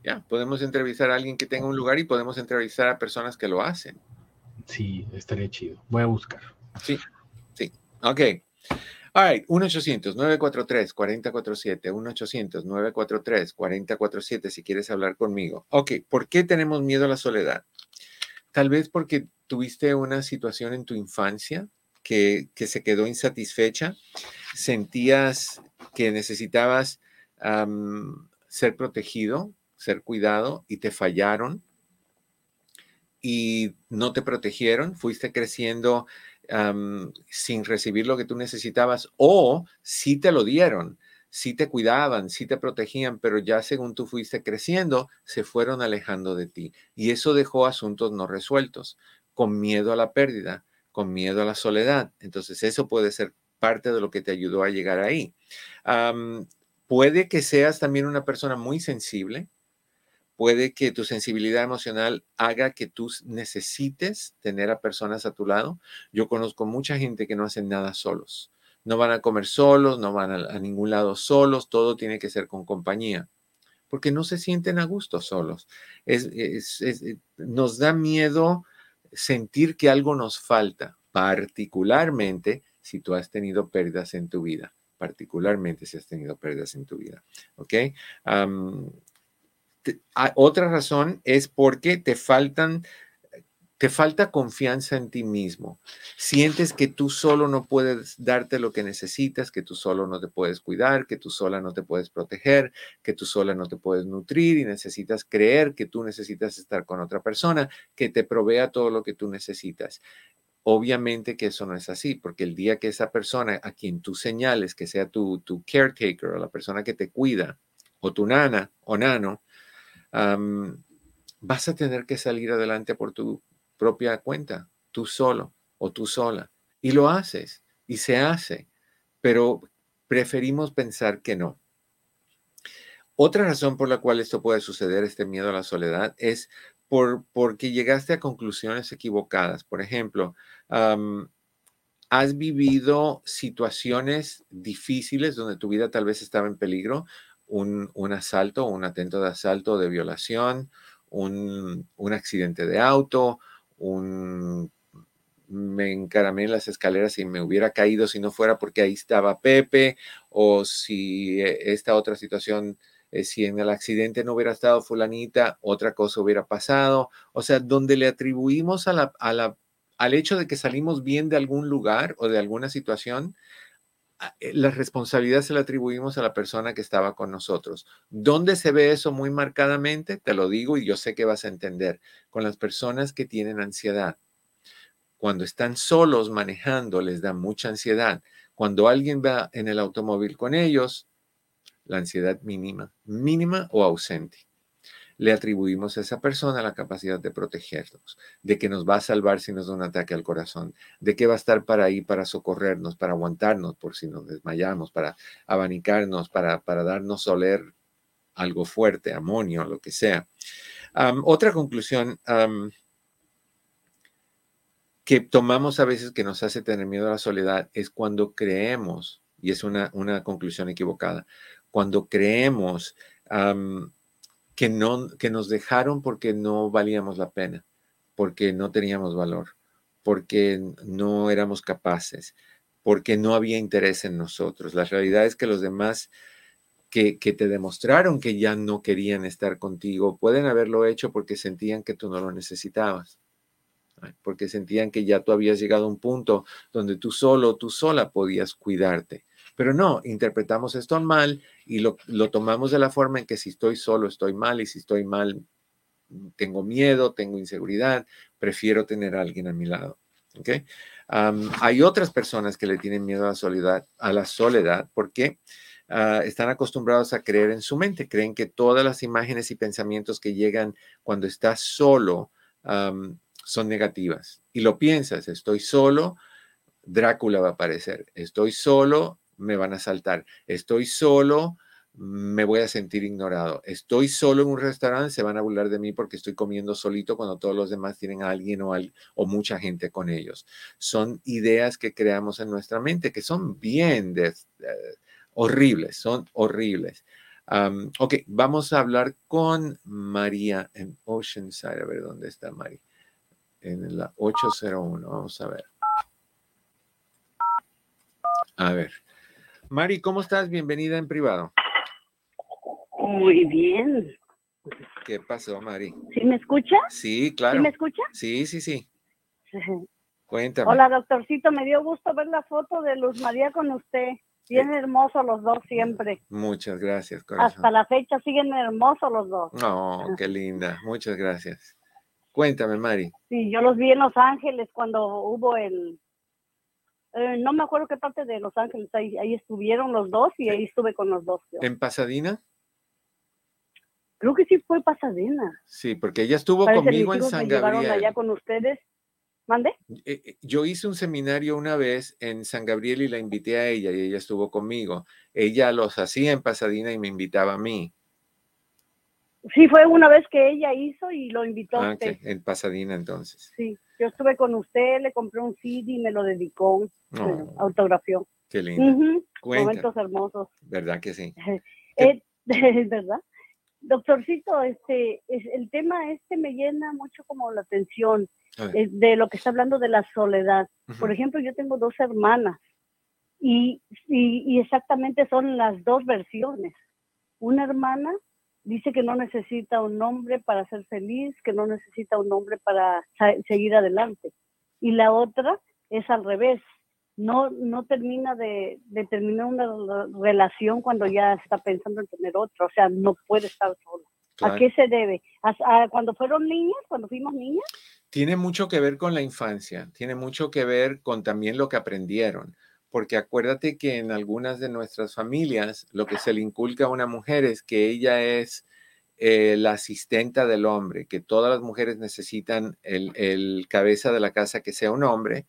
Ya, podemos entrevistar a alguien que tenga un lugar y podemos entrevistar a personas que lo hacen. Sí, estaría chido. Voy a buscar. Sí, sí. Ok. All right, 1-800-943-4047, 1-800-943-4047 si quieres hablar conmigo. Ok, ¿por qué tenemos miedo a la soledad? Tal vez porque tuviste una situación en tu infancia que, se quedó insatisfecha, sentías que necesitabas ser protegido, ser cuidado y te fallaron y no te protegieron, fuiste creciendo sin recibir lo que tú necesitabas o si te lo dieron, si te cuidaban, si te protegían, pero ya según tú fuiste creciendo, se fueron alejando de ti. Y eso dejó asuntos no resueltos, con miedo a la pérdida, con miedo a la soledad. Entonces eso puede ser parte de lo que te ayudó a llegar ahí. puede que seas también una persona muy sensible, puede que tu sensibilidad emocional haga que tú necesites tener a personas a tu lado. Yo conozco mucha gente que no hacen nada solos. No van a comer solos, no van a, ningún lado solos, todo tiene que ser con compañía, porque no se sienten a gusto solos. Eh, nos da miedo sentir que algo nos falta, particularmente si tú has tenido pérdidas en tu vida particularmente si has tenido pérdidas en tu vida. ¿Ok? Otra razón es porque te faltan te falta confianza en ti mismo. Sientes que tú solo no puedes darte lo que necesitas, que tú solo no te puedes cuidar, que tú sola no te puedes proteger, que tú sola no te puedes nutrir y necesitas creer que tú necesitas estar con otra persona que te provea todo lo que tú necesitas. Obviamente que eso no es así, porque el día que esa persona a quien tú señales que sea tu, tu caretaker o la persona que te cuida, o tu nana o nano, vas a tener que salir adelante por tu propia cuenta, tú solo o tú sola. Y lo haces y se hace, pero preferimos pensar que no. Otra razón por la cual esto puede suceder, este miedo a la soledad, es por, porque llegaste a conclusiones equivocadas. Por ejemplo, has vivido situaciones difíciles donde tu vida tal vez estaba en peligro, un, asalto, un atento de asalto, de violación, un, accidente de auto, un me encaramé en las escaleras y me hubiera caído si no fuera porque ahí estaba Pepe, o si eh, esta otra situación, eh, si en el accidente no hubiera estado fulanita, otra cosa hubiera pasado. O sea, donde le atribuimos a la, al hecho de que salimos bien de algún lugar o de alguna situación, la responsabilidad se la atribuimos a la persona que estaba con nosotros. ¿Dónde se ve eso muy marcadamente? Te lo digo y yo sé que vas a entender. Con las personas que tienen ansiedad. Cuando están solos manejando, les da mucha ansiedad. Cuando alguien va en el automóvil con ellos, la ansiedad mínima, mínima o ausente le atribuimos a esa persona la capacidad de protegernos, de que nos va a salvar si nos da un ataque al corazón, de que va a estar para ahí para socorrernos, para aguantarnos por si nos desmayamos, para abanicarnos, para, para darnos oler algo fuerte, amonio, lo que sea. otra conclusión que tomamos a veces que nos hace tener miedo a la soledad es cuando creemos, y es una, una conclusión equivocada, cuando creemos que, no, que nos dejaron porque no valíamos la pena, porque no teníamos valor, porque no éramos capaces, porque no había interés en nosotros. La realidad es que los demás que, que, te demostraron que ya no querían estar contigo pueden haberlo hecho porque sentían que tú no lo necesitabas, porque sentían que ya tú habías llegado a un punto donde tú solo, tú sola podías cuidarte. Pero no, interpretamos esto mal y lo, tomamos de la forma en que si estoy solo estoy mal y si estoy mal tengo miedo, tengo inseguridad, prefiero tener a alguien a mi lado. ¿okay? hay otras personas que le tienen miedo a la soledad, a la soledad porque ah, están acostumbrados a creer en su mente, creen que todas las imágenes y pensamientos que llegan cuando estás solo son negativas. Y lo piensas, estoy solo, Drácula va a aparecer, estoy solo, me van a saltar. Estoy solo, me voy a sentir ignorado. Estoy solo en un restaurante, se van a burlar de mí porque estoy comiendo solito cuando todos los demás tienen a alguien o, mucha gente con ellos. Son ideas que creamos en nuestra mente que son bien eh, horribles, son horribles. ok, vamos a hablar con María en Oceanside. A ver dónde está María. en la 801. Vamos a ver. A ver. Mari, ¿cómo estás? Bienvenida en privado. Muy bien. ¿Qué pasó, Mari? ¿Sí me escucha? Sí, ¿Sí claro. me escucha? Sí, sí, sí. <laughs> Cuéntame. Hola, doctorcito. Me dio gusto ver la foto de Luz María con usted. Bien hermosos los dos siempre. Muchas gracias, corazón. Hasta la fecha siguen hermosos los dos. Oh, qué linda. Muchas gracias. Cuéntame, Mari. Sí, yo los vi en Los Ángeles cuando hubo el... eh, no me acuerdo qué parte de Los Ángeles, ahí, ahí estuvieron los dos y ahí estuve con los dos. yo. ¿En Pasadena? Creo que sí fue Pasadena. Sí, porque ella estuvo Parece conmigo en San me llevaron Gabriel. allá con ustedes. ¿Mande? Eh, eh, Yo hice un seminario una vez en San Gabriel y la invité a ella y ella estuvo conmigo. Ella los hacía en Pasadena y me invitaba a mí. Sí, fue una vez que ella hizo y lo invitó a Ah, usted. En Pasadena entonces. Sí, yo estuve con usted, le compré un CD y me lo dedicó, bueno, Oh, autografió. qué lindo. Cuenta, Momentos hermosos, ¿verdad que sí? <laughs> Eh, <laughs> ¿verdad? Doctorcito, este, es- el tema este me llena mucho como la atención eh, de lo que está hablando de la soledad. Por ejemplo, yo tengo dos hermanas y, y, y exactamente son las dos versiones. Una hermana dice que no necesita un hombre para ser feliz, que no necesita un hombre para seguir adelante. Y la otra es al revés. No, no termina de, de terminar una re- relación cuando ya está pensando en tener otra. O sea, no puede estar sola. ¿A qué se debe? ¿A, a cuando fueron niñas, cuando fuimos niñas? Tiene mucho que ver con la infancia, tiene mucho que ver con también lo que aprendieron, porque acuérdate que en algunas de nuestras familias lo que se le inculca a una mujer es que ella es eh, la asistenta del hombre, que todas las mujeres necesitan el, cabeza de la casa que sea un hombre,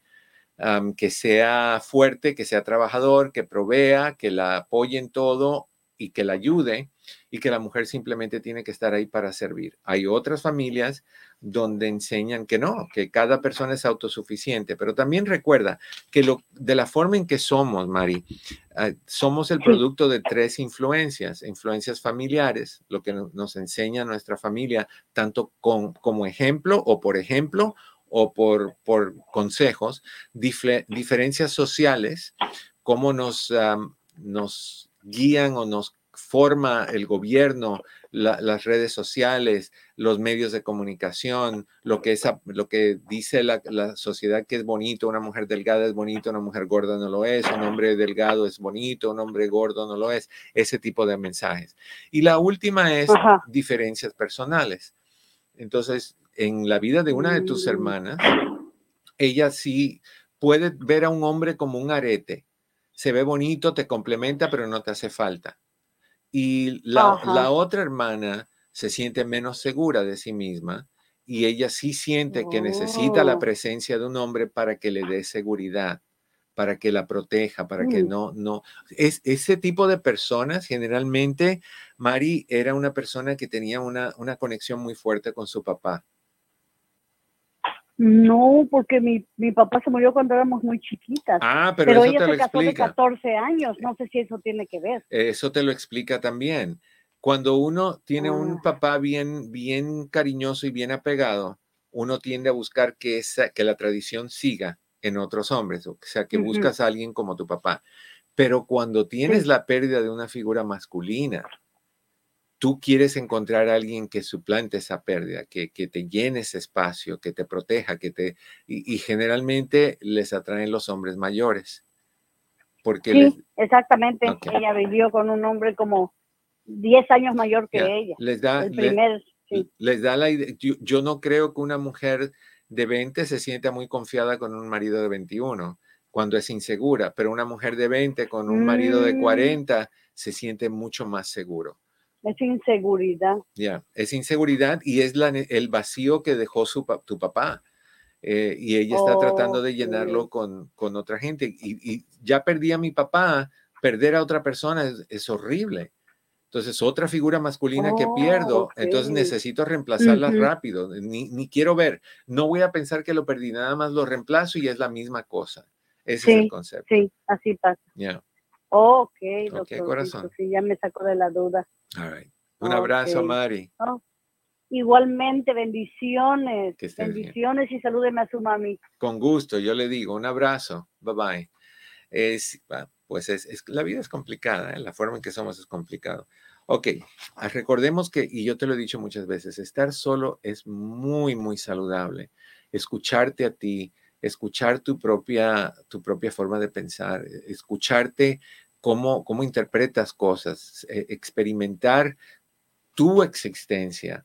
que sea fuerte, que sea trabajador, que provea, que la apoye en todo y que la ayude y que la mujer simplemente tiene que estar ahí para servir. Hay otras familias donde enseñan que no, que cada persona es autosuficiente, pero también recuerda que lo, de la forma en que somos, Mari, ah, somos el producto de tres influencias, influencias familiares, lo que no- nos enseña nuestra familia, tanto con, como ejemplo o por ejemplo o por, por consejos, difle- diferencias sociales, cómo nos, nos guían o nos forma el gobierno, la- las redes sociales, los medios de comunicación, lo que, es, lo que dice la, la sociedad que es bonito, una mujer delgada es bonito, una mujer gorda no lo es, un hombre delgado es bonito, un hombre gordo no lo es, ese tipo de mensajes. Y la última es Ajá. diferencias personales. Entonces, en la vida de una de tus Mm. hermanas, ella sí puede ver a un hombre como un arete. Se ve bonito, te complementa, pero no te hace falta. Y la, la otra hermana se siente menos segura de sí misma y ella sí siente que necesita la Oh. presencia de un hombre para que le dé seguridad, para que la proteja, para que Mm. no, no. Es, ese tipo de personas, generalmente, Mari era una persona que tenía una, una conexión muy fuerte con su papá. No, porque mi, mi papá se murió cuando éramos muy chiquitas. Ah, pero, pero eso ella te lo se casó de explica. 14 años. No sé si eso tiene que ver. Eso te lo explica también. Cuando uno tiene un Ah. papá bien, bien cariñoso y bien apegado, uno tiende a buscar que, esa, que la tradición siga en otros hombres, o sea, que buscas a alguien como tu papá. Pero cuando tienes Sí. la pérdida de una figura masculina, tú quieres encontrar a alguien que suplante esa pérdida, que, que te llene ese espacio, que te proteja, que te... Y, y generalmente les atraen los hombres mayores. Porque les, exactamente. Ella vivió con un hombre como 10 años mayor que ella. les da, El primer, sí. les da la idea. Yo, yo no creo que una mujer de 20 se sienta muy confiada con un marido de 21 cuando es insegura, pero una mujer de 20 con un marido de Mm. 40 se siente mucho más seguro. Es inseguridad. Ya, es inseguridad y es la ne- el vacío que dejó su, pa- tu papá. eh, y ella está tratando de llenarlo con, con otra gente. Y, y ya perdí a mi papá, perder a otra persona es, es horrible. Entonces, otra figura masculina que Oh, pierdo, entonces necesito reemplazarla rápido. Ni, ni quiero ver, no voy a pensar que lo perdí, nada más lo reemplazo y es la misma cosa. Ese es el concepto. Sí, así pasa. Ya, Ok, Ok, doctor. corazón. Sí, ya me sacó de la duda. All right. Un abrazo. Mari. Oh, Igualmente, bendiciones. Que estés bien. Bendiciones y salúdeme a su mami. Con gusto, yo le digo un abrazo. Bye bye. Es, pues es, es- la vida es complicada, ¿eh? la forma en que somos es complicado. Ok, ah, recordemos que, y yo te lo he dicho muchas veces, estar solo es muy, muy saludable. Escucharte a ti, escuchar tu propia, tu propia forma de pensar, escucharte cómo, cómo interpretas cosas, eh, experimentar tu existencia.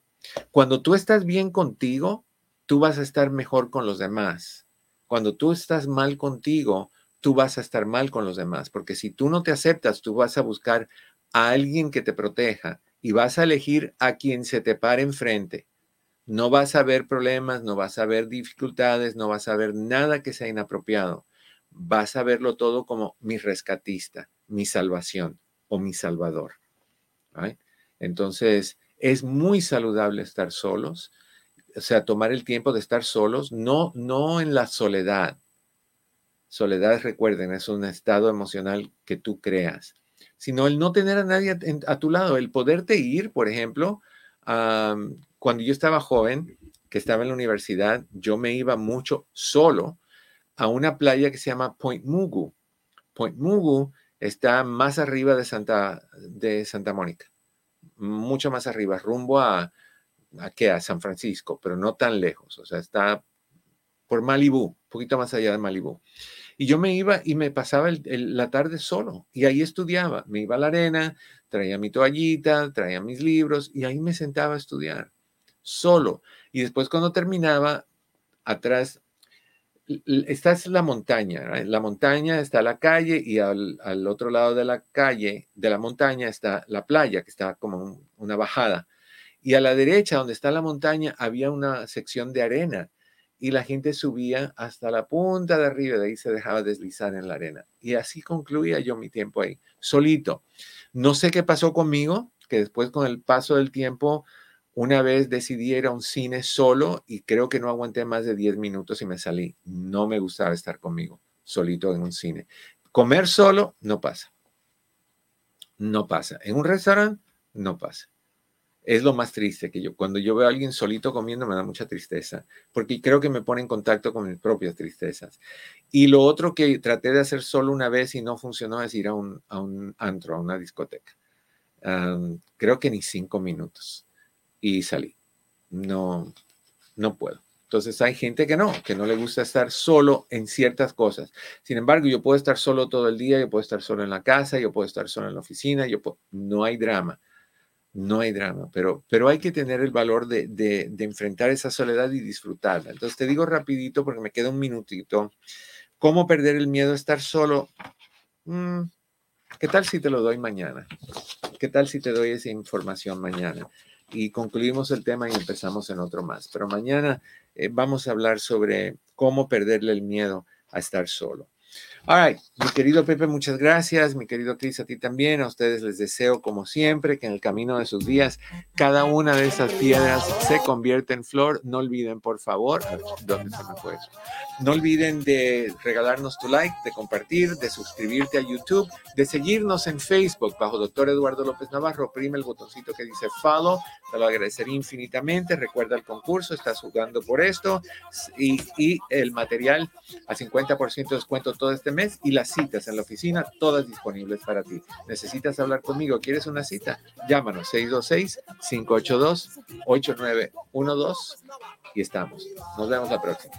Cuando tú estás bien contigo, tú vas a estar mejor con los demás. Cuando tú estás mal contigo, tú vas a estar mal con los demás, porque si tú no te aceptas, tú vas a buscar a alguien que te proteja y vas a elegir a quien se te pare enfrente. No vas a ver problemas, no vas a ver dificultades, no vas a ver nada que sea inapropiado. Vas a verlo todo como mi rescatista, mi salvación o mi salvador. Entonces, es muy saludable estar solos, o sea, tomar el tiempo de estar solos, no, no en la soledad. Soledad, recuerden, es un estado emocional que tú creas, sino el no tener a nadie a tu lado, el poderte ir, por ejemplo, cuando yo estaba joven, que estaba en la universidad, yo me iba mucho solo a una playa que se llama Point Mugu. Point Mugu está más arriba de Santa, de Santa Mónica, mucho más arriba, rumbo a, a, qué, a San Francisco, pero no tan lejos, o sea, está por Malibú, un poquito más allá de Malibú. Y yo me iba y me pasaba la tarde solo y ahí estudiaba. Me iba a la arena, traía mi toallita, traía mis libros y ahí me sentaba a estudiar solo. Y después cuando terminaba, atrás, esta es la montaña, la montaña está la calle y al, otro lado de la calle, de la montaña, está la playa, que está como un- una bajada. Y a la derecha, donde está la montaña, había una sección de arena y la gente subía hasta la punta de arriba, de ahí se dejaba deslizar en la arena. Y así concluía yo mi tiempo ahí, solito. No sé qué pasó conmigo, que después con el paso del tiempo, una vez decidí ir a un cine solo y creo que no aguanté más de 10 minutos y me salí. No me gustaba estar conmigo, solito en un cine. Comer solo no pasa. No pasa. En un restaurante no pasa. Es lo más triste que yo, cuando yo veo a alguien solito comiendo me da mucha tristeza, porque creo que me pone en contacto con mis propias tristezas. Y lo otro que traté de hacer solo una vez y no funcionó es ir a un, a un antro, a una discoteca. Creo que ni cinco minutos y salí. No, no puedo. Entonces hay gente que no, que no le gusta estar solo en ciertas cosas. Sin embargo, yo puedo estar solo todo el día, yo puedo estar solo en la casa, yo puedo estar solo en la oficina, yo no hay drama, no hay drama, pero, pero hay que tener el valor de, de- de enfrentar esa soledad y disfrutarla. Entonces te digo rapidito porque me queda un minutito. ¿Cómo perder el miedo a estar solo? Mm, ¿Qué tal si te lo doy mañana? ¿Qué tal si te doy esa información mañana? Y concluimos el tema y empezamos en otro más. Pero mañana eh, vamos a hablar sobre cómo perderle el miedo a estar solo. All right, mi querido Pepe, muchas gracias. Mi querido Cris, a ti también. A ustedes les deseo, como siempre, que en el camino de sus días cada una de esas piedras se convierta en flor. No olviden, por favor, ¿dónde se me fue eso? No olviden de regalarnos tu like, de compartir, de suscribirte a YouTube, de seguirnos en Facebook bajo Doctor Eduardo López Navarro. Oprime el botoncito que dice follow. Te lo agradeceré infinitamente. Recuerda el concurso, estás jugando por esto y, y el material a 50% de descuento todo este mes y las citas en la oficina, todas disponibles para ti. ¿Necesitas hablar conmigo? ¿Quieres una cita? Llámanos 626-582-8912 y estamos. Nos vemos la próxima.